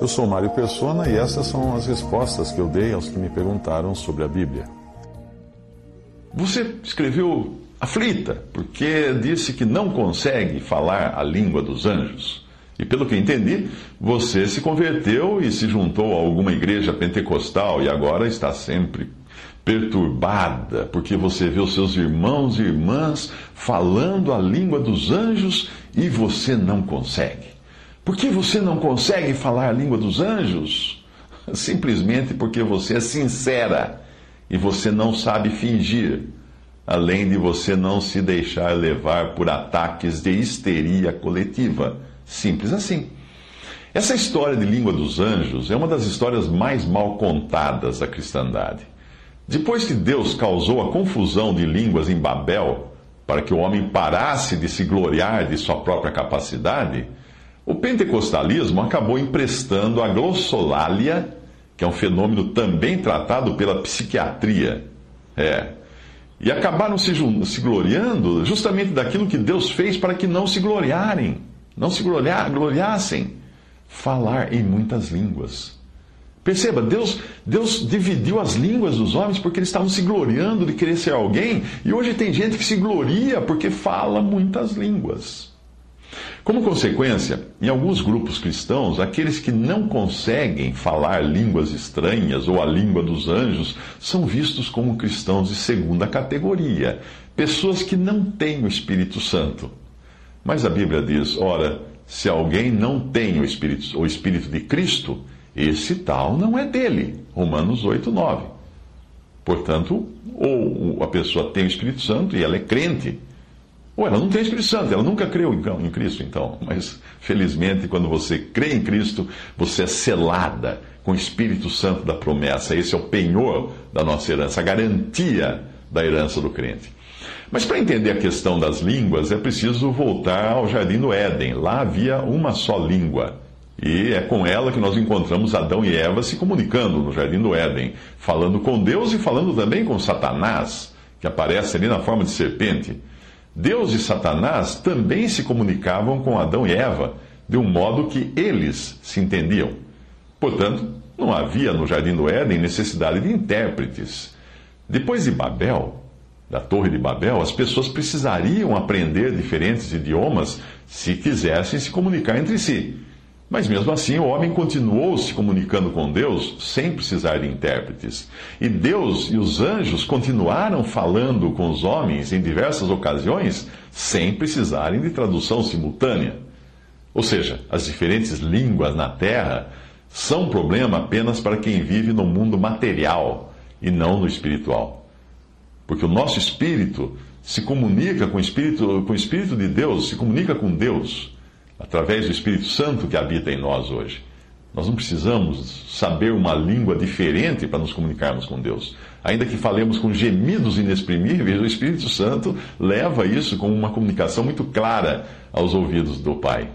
Eu sou Mário Persona e essas são as respostas que eu dei aos que me perguntaram sobre a Bíblia. Você escreveu aflita, porque disse que não consegue falar a língua dos anjos. E pelo que entendi, você se converteu e se juntou a alguma igreja pentecostal e agora está sempre perturbada, porque você vê os seus irmãos e irmãs falando a língua dos anjos e você não consegue. Por que você não consegue falar a língua dos anjos? Simplesmente porque você é sincera e você não sabe fingir além de você não se deixar levar por ataques de histeria coletiva. Simples assim. Essa história de língua dos anjos é uma das histórias mais mal contadas da cristandade. Depois que Deus causou a confusão de línguas em Babel, para que o homem parasse de se gloriar de sua própria capacidade, o pentecostalismo acabou emprestando a glossolalia, que é um fenômeno também tratado pela psiquiatria. É, e acabaram se, se gloriando justamente daquilo que Deus fez para que não se gloriarem, não se gloriar, gloriassem. Falar em muitas línguas. Perceba, Deus, Deus dividiu as línguas dos homens porque eles estavam se gloriando de querer ser alguém, e hoje tem gente que se gloria porque fala muitas línguas. Como consequência, em alguns grupos cristãos, aqueles que não conseguem falar línguas estranhas ou a língua dos anjos são vistos como cristãos de segunda categoria, pessoas que não têm o Espírito Santo. Mas a Bíblia diz: ora, se alguém não tem o Espírito, o Espírito de Cristo, esse tal não é dele. Romanos 8, 9. Portanto, ou a pessoa tem o Espírito Santo e ela é crente ou ela não tem Espírito Santo, ela nunca creu em Cristo, então. Mas, felizmente, quando você crê em Cristo, você é selada com o Espírito Santo da promessa. Esse é o penhor da nossa herança, a garantia da herança do crente. Mas para entender a questão das línguas, é preciso voltar ao jardim do Éden. Lá havia uma só língua. E é com ela que nós encontramos Adão e Eva se comunicando no jardim do Éden, falando com Deus e falando também com Satanás, que aparece ali na forma de serpente. Deus e Satanás também se comunicavam com Adão e Eva, de um modo que eles se entendiam. Portanto, não havia no Jardim do Éden necessidade de intérpretes. Depois de Babel, da Torre de Babel, as pessoas precisariam aprender diferentes idiomas se quisessem se comunicar entre si. Mas mesmo assim, o homem continuou se comunicando com Deus sem precisar de intérpretes. E Deus e os anjos continuaram falando com os homens em diversas ocasiões sem precisarem de tradução simultânea. Ou seja, as diferentes línguas na terra são problema apenas para quem vive no mundo material e não no espiritual. Porque o nosso espírito se comunica com o espírito, com o espírito de Deus, se comunica com Deus através do Espírito Santo que habita em nós hoje. Nós não precisamos saber uma língua diferente para nos comunicarmos com Deus. Ainda que falemos com gemidos inexprimíveis, o Espírito Santo leva isso como uma comunicação muito clara aos ouvidos do Pai.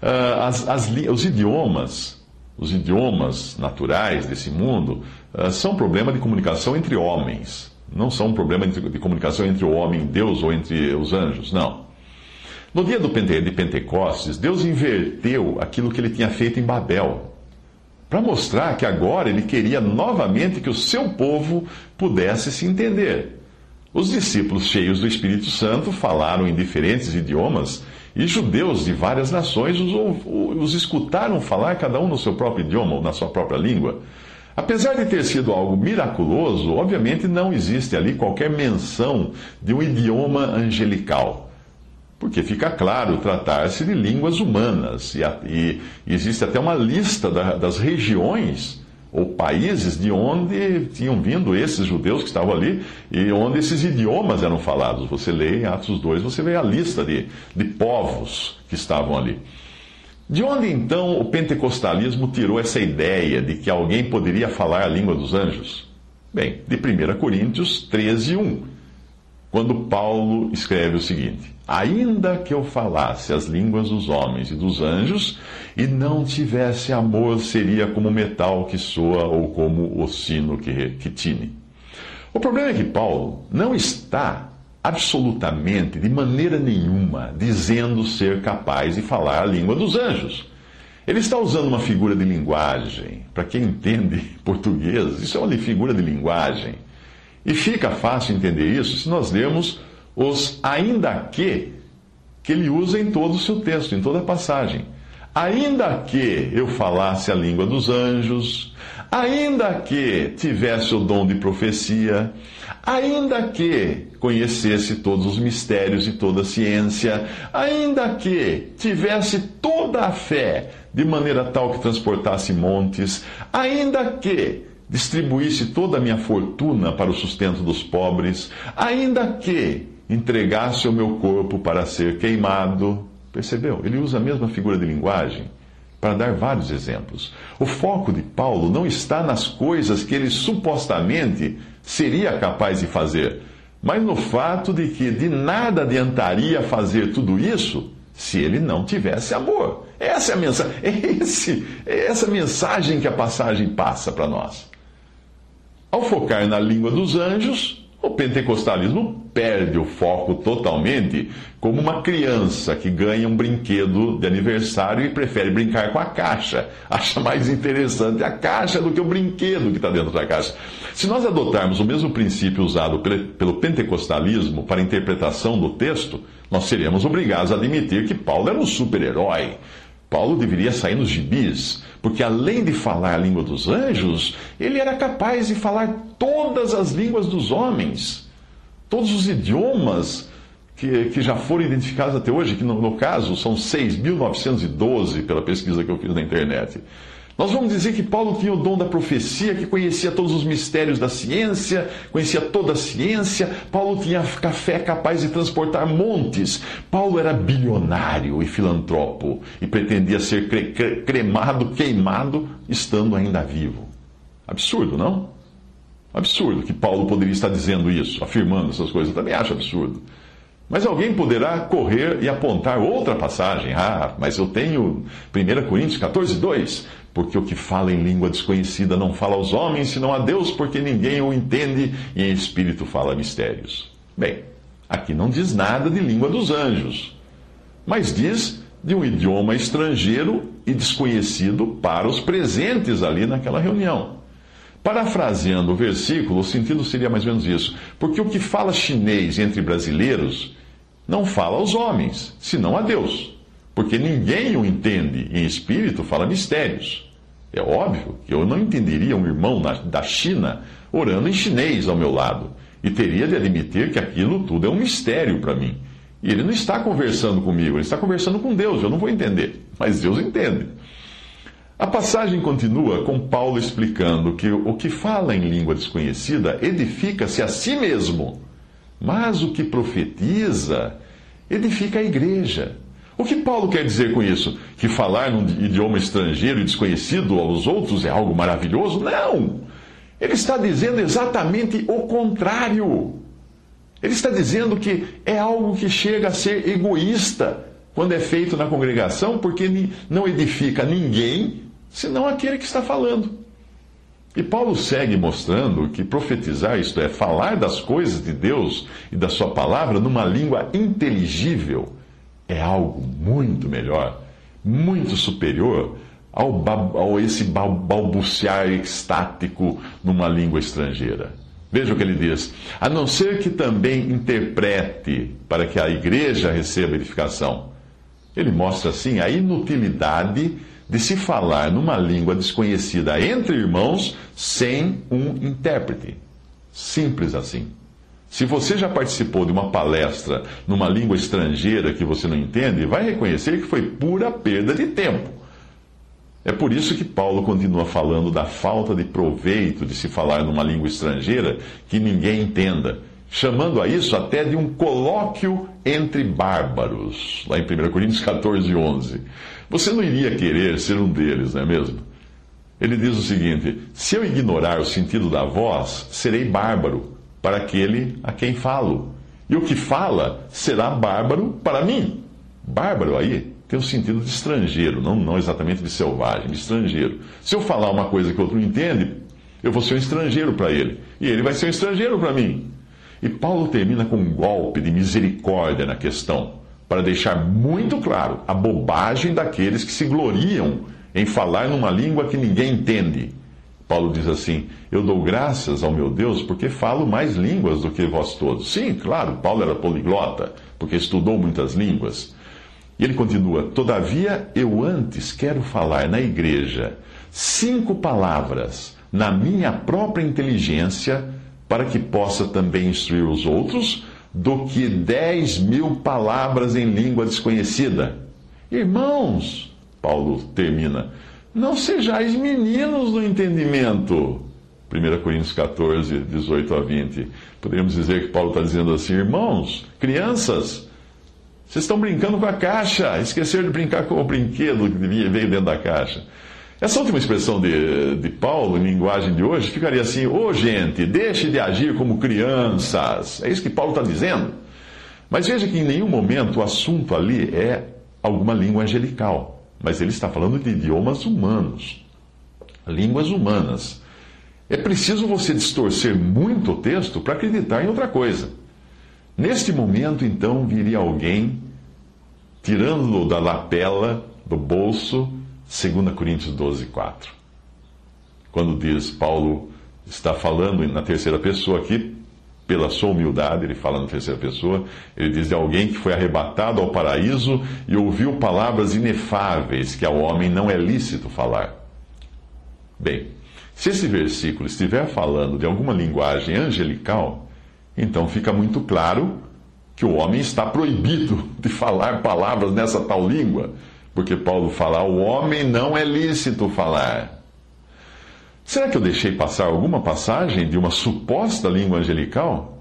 Ah, as, as, os idiomas, os idiomas naturais desse mundo, ah, são problema de comunicação entre homens. Não são um problema de comunicação entre o homem e Deus ou entre os anjos, não. No dia de Pentecostes, Deus inverteu aquilo que ele tinha feito em Babel, para mostrar que agora ele queria novamente que o seu povo pudesse se entender. Os discípulos cheios do Espírito Santo falaram em diferentes idiomas e judeus de várias nações os, os escutaram falar, cada um no seu próprio idioma ou na sua própria língua. Apesar de ter sido algo miraculoso, obviamente não existe ali qualquer menção de um idioma angelical porque fica claro tratar-se de línguas humanas, e, e, existe até uma lista da, das regiões ou países de onde tinham vindo esses judeus que estavam ali e onde esses idiomas eram falados. Você lê em Atos 2, você vê a lista de, de povos que estavam ali. De onde então o pentecostalismo tirou essa ideia de que alguém poderia falar a língua dos anjos? Bem, de 1 Coríntios 13, 1, quando Paulo escreve o seguinte: Ainda que eu falasse as línguas dos homens e dos anjos, e não tivesse amor, seria como metal que soa ou como o sino que, que tine. O problema é que Paulo não está absolutamente, de maneira nenhuma, dizendo ser capaz de falar a língua dos anjos. Ele está usando uma figura de linguagem. Para quem entende português, isso é uma figura de linguagem. E fica fácil entender isso se nós lermos os ainda que que ele usa em todo o seu texto, em toda a passagem. Ainda que eu falasse a língua dos anjos, ainda que tivesse o dom de profecia, ainda que conhecesse todos os mistérios e toda a ciência, ainda que tivesse toda a fé de maneira tal que transportasse montes, ainda que distribuísse toda a minha fortuna para o sustento dos pobres, ainda que entregasse o meu corpo para ser queimado. Percebeu? Ele usa a mesma figura de linguagem para dar vários exemplos. O foco de Paulo não está nas coisas que ele supostamente seria capaz de fazer, mas no fato de que de nada adiantaria fazer tudo isso se ele não tivesse amor. Essa é a mensagem, esse, essa mensagem que a passagem passa para nós. Ao focar na língua dos anjos, o pentecostalismo perde o foco totalmente, como uma criança que ganha um brinquedo de aniversário e prefere brincar com a caixa. Acha mais interessante a caixa do que o brinquedo que está dentro da caixa. Se nós adotarmos o mesmo princípio usado pelo pentecostalismo para a interpretação do texto, nós seremos obrigados a admitir que Paulo era um super-herói. Paulo deveria sair nos gibis, porque além de falar a língua dos anjos, ele era capaz de falar todas as línguas dos homens, todos os idiomas que, que já foram identificados até hoje, que no, no caso são 6.912 pela pesquisa que eu fiz na internet. Nós vamos dizer que Paulo tinha o dom da profecia, que conhecia todos os mistérios da ciência, conhecia toda a ciência. Paulo tinha fé capaz de transportar montes. Paulo era bilionário e filantropo e pretendia ser cre cremado, queimado, estando ainda vivo. Absurdo, não? Absurdo que Paulo poderia estar dizendo isso, afirmando essas coisas. Eu também acho absurdo. Mas alguém poderá correr e apontar outra passagem. Ah, mas eu tenho 1 Coríntios 14, 2. Porque o que fala em língua desconhecida não fala aos homens, senão a Deus, porque ninguém o entende, e em espírito fala mistérios. Bem, aqui não diz nada de língua dos anjos, mas diz de um idioma estrangeiro e desconhecido para os presentes ali naquela reunião. Parafraseando o versículo, o sentido seria mais ou menos isso: porque o que fala chinês entre brasileiros não fala aos homens, senão a Deus porque ninguém o entende em espírito fala mistérios. É óbvio que eu não entenderia um irmão da China orando em chinês ao meu lado e teria de admitir que aquilo tudo é um mistério para mim. E ele não está conversando comigo, ele está conversando com Deus, eu não vou entender, mas Deus entende. A passagem continua com Paulo explicando que o que fala em língua desconhecida edifica-se a si mesmo, mas o que profetiza edifica a igreja. O que Paulo quer dizer com isso? Que falar num idioma estrangeiro e desconhecido aos outros é algo maravilhoso? Não! Ele está dizendo exatamente o contrário. Ele está dizendo que é algo que chega a ser egoísta quando é feito na congregação, porque não edifica ninguém senão aquele que está falando. E Paulo segue mostrando que profetizar, isto é, falar das coisas de Deus e da Sua palavra numa língua inteligível, é algo muito melhor, muito superior ao, ao esse balbuciar estático numa língua estrangeira. Veja o que ele diz: a não ser que também interprete para que a igreja receba edificação. Ele mostra assim a inutilidade de se falar numa língua desconhecida entre irmãos sem um intérprete. Simples assim. Se você já participou de uma palestra numa língua estrangeira que você não entende, vai reconhecer que foi pura perda de tempo. É por isso que Paulo continua falando da falta de proveito de se falar numa língua estrangeira que ninguém entenda, chamando a isso até de um colóquio entre bárbaros, lá em 1 Coríntios 14, 11. Você não iria querer ser um deles, não é mesmo? Ele diz o seguinte: Se eu ignorar o sentido da voz, serei bárbaro para aquele a quem falo, e o que fala será bárbaro para mim. Bárbaro aí tem o sentido de estrangeiro, não, não exatamente de selvagem, de estrangeiro. Se eu falar uma coisa que outro não entende, eu vou ser um estrangeiro para ele, e ele vai ser um estrangeiro para mim. E Paulo termina com um golpe de misericórdia na questão, para deixar muito claro a bobagem daqueles que se gloriam em falar numa língua que ninguém entende. Paulo diz assim: Eu dou graças ao meu Deus porque falo mais línguas do que vós todos. Sim, claro, Paulo era poliglota, porque estudou muitas línguas. E ele continua: Todavia, eu antes quero falar na igreja cinco palavras na minha própria inteligência, para que possa também instruir os outros, do que dez mil palavras em língua desconhecida. Irmãos, Paulo termina, não sejais meninos no entendimento. 1 Coríntios 14, 18 a 20. Poderíamos dizer que Paulo está dizendo assim: irmãos, crianças, vocês estão brincando com a caixa, esqueceram de brincar com o brinquedo que veio dentro da caixa. Essa última expressão de, de Paulo, em linguagem de hoje, ficaria assim: Ô oh, gente, deixe de agir como crianças. É isso que Paulo está dizendo. Mas veja que em nenhum momento o assunto ali é alguma língua angelical. Mas ele está falando de idiomas humanos, línguas humanas. É preciso você distorcer muito o texto para acreditar em outra coisa. Neste momento, então, viria alguém tirando da lapela, do bolso, 2 Coríntios 12, 4. Quando diz, Paulo está falando na terceira pessoa aqui, pela sua humildade, ele fala na terceira pessoa, ele diz de alguém que foi arrebatado ao paraíso e ouviu palavras inefáveis que ao homem não é lícito falar. Bem, se esse versículo estiver falando de alguma linguagem angelical, então fica muito claro que o homem está proibido de falar palavras nessa tal língua, porque Paulo fala: o homem não é lícito falar. Será que eu deixei passar alguma passagem de uma suposta língua angelical?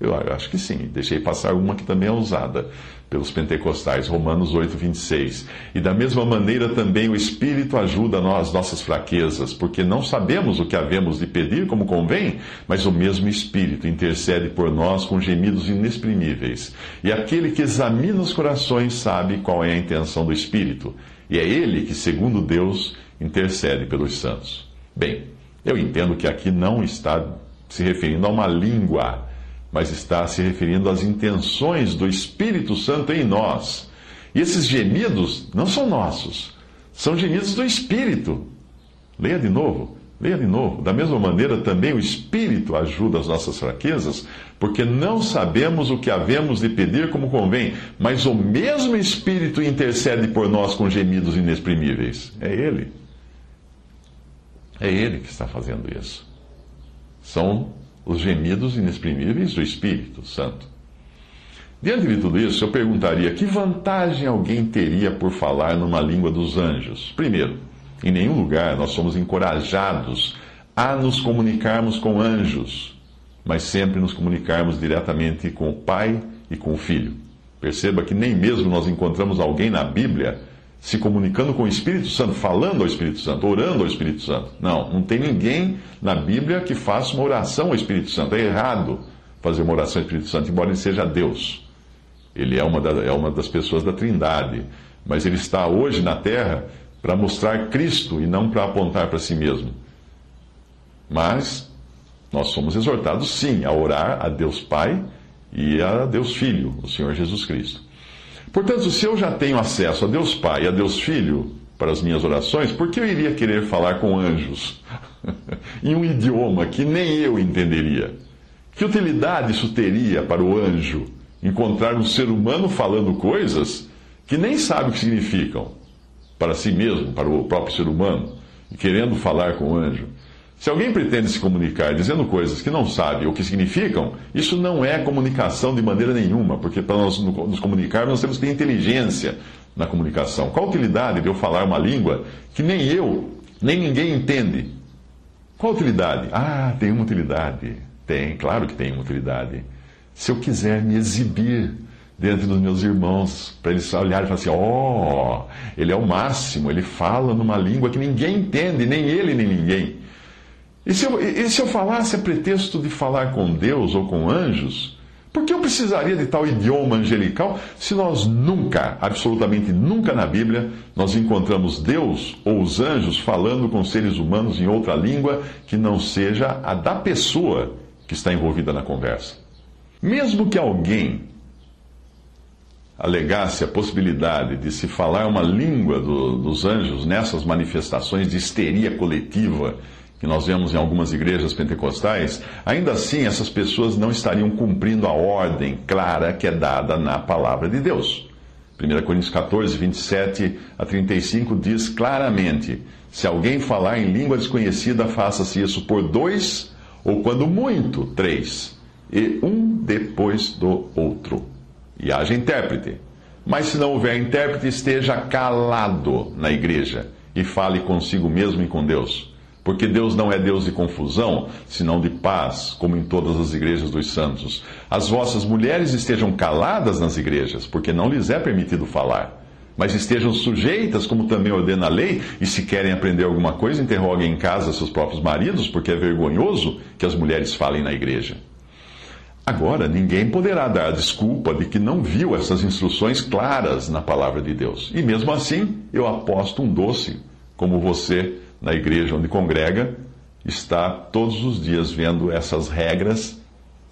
Eu acho que sim, deixei passar uma que também é usada pelos pentecostais, Romanos 8, 26. E da mesma maneira também o Espírito ajuda nós, nossas fraquezas, porque não sabemos o que havemos de pedir como convém, mas o mesmo Espírito intercede por nós com gemidos inexprimíveis. E aquele que examina os corações sabe qual é a intenção do Espírito, e é ele que, segundo Deus, intercede pelos santos. Bem, eu entendo que aqui não está se referindo a uma língua mas está se referindo às intenções do Espírito Santo em nós. E esses gemidos não são nossos, são gemidos do Espírito. Leia de novo, leia de novo. Da mesma maneira, também o Espírito ajuda as nossas fraquezas, porque não sabemos o que havemos de pedir como convém, mas o mesmo Espírito intercede por nós com gemidos inexprimíveis. É Ele. É Ele que está fazendo isso. São os gemidos inexprimíveis do Espírito Santo. Diante de tudo isso, eu perguntaria: que vantagem alguém teria por falar numa língua dos anjos? Primeiro, em nenhum lugar nós somos encorajados a nos comunicarmos com anjos, mas sempre nos comunicarmos diretamente com o Pai e com o Filho. Perceba que nem mesmo nós encontramos alguém na Bíblia se comunicando com o Espírito Santo, falando ao Espírito Santo, orando ao Espírito Santo. Não, não tem ninguém na Bíblia que faça uma oração ao Espírito Santo. É errado fazer uma oração ao Espírito Santo, embora ele seja Deus. Ele é uma, da, é uma das pessoas da Trindade. Mas ele está hoje na terra para mostrar Cristo e não para apontar para si mesmo. Mas nós somos exortados, sim, a orar a Deus Pai e a Deus Filho, o Senhor Jesus Cristo. Portanto, se eu já tenho acesso a Deus Pai e a Deus Filho para as minhas orações, por que eu iria querer falar com anjos em um idioma que nem eu entenderia? Que utilidade isso teria para o anjo encontrar um ser humano falando coisas que nem sabe o que significam para si mesmo, para o próprio ser humano, e querendo falar com o anjo? Se alguém pretende se comunicar dizendo coisas que não sabe o que significam, isso não é comunicação de maneira nenhuma, porque para nós nos comunicarmos nós temos que ter inteligência, na comunicação? Qual a utilidade de eu falar uma língua que nem eu, nem ninguém entende? Qual a utilidade? Ah, tem uma utilidade. Tem, claro que tem uma utilidade. Se eu quiser me exibir diante dos meus irmãos, para eles olharem e falar assim: ó, oh, ele é o máximo, ele fala numa língua que ninguém entende, nem ele, nem ninguém. E se eu, e se eu falasse a pretexto de falar com Deus ou com anjos, por que eu precisaria de tal idioma angelical se nós nunca, absolutamente nunca na Bíblia, nós encontramos Deus ou os anjos falando com seres humanos em outra língua que não seja a da pessoa que está envolvida na conversa? Mesmo que alguém alegasse a possibilidade de se falar uma língua do, dos anjos nessas manifestações de histeria coletiva que nós vemos em algumas igrejas pentecostais, ainda assim essas pessoas não estariam cumprindo a ordem clara que é dada na palavra de Deus. 1 Coríntios 14, 27 a 35 diz claramente: Se alguém falar em língua desconhecida, faça-se isso por dois, ou quando muito, três, e um depois do outro. E haja intérprete. Mas se não houver intérprete, esteja calado na igreja e fale consigo mesmo e com Deus porque Deus não é Deus de confusão, senão de paz, como em todas as igrejas dos santos. As vossas mulheres estejam caladas nas igrejas, porque não lhes é permitido falar. Mas estejam sujeitas, como também ordena a lei, e se querem aprender alguma coisa, interroguem em casa seus próprios maridos, porque é vergonhoso que as mulheres falem na igreja. Agora, ninguém poderá dar a desculpa de que não viu essas instruções claras na palavra de Deus. E mesmo assim, eu aposto um doce, como você na igreja onde congrega, está todos os dias vendo essas regras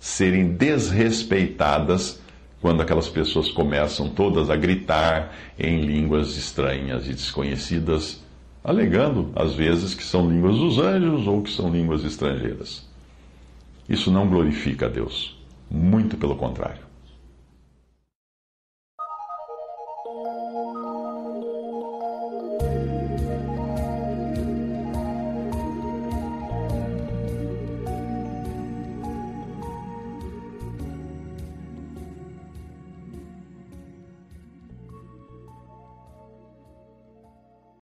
serem desrespeitadas quando aquelas pessoas começam todas a gritar em línguas estranhas e desconhecidas, alegando, às vezes, que são línguas dos anjos ou que são línguas estrangeiras. Isso não glorifica a Deus, muito pelo contrário.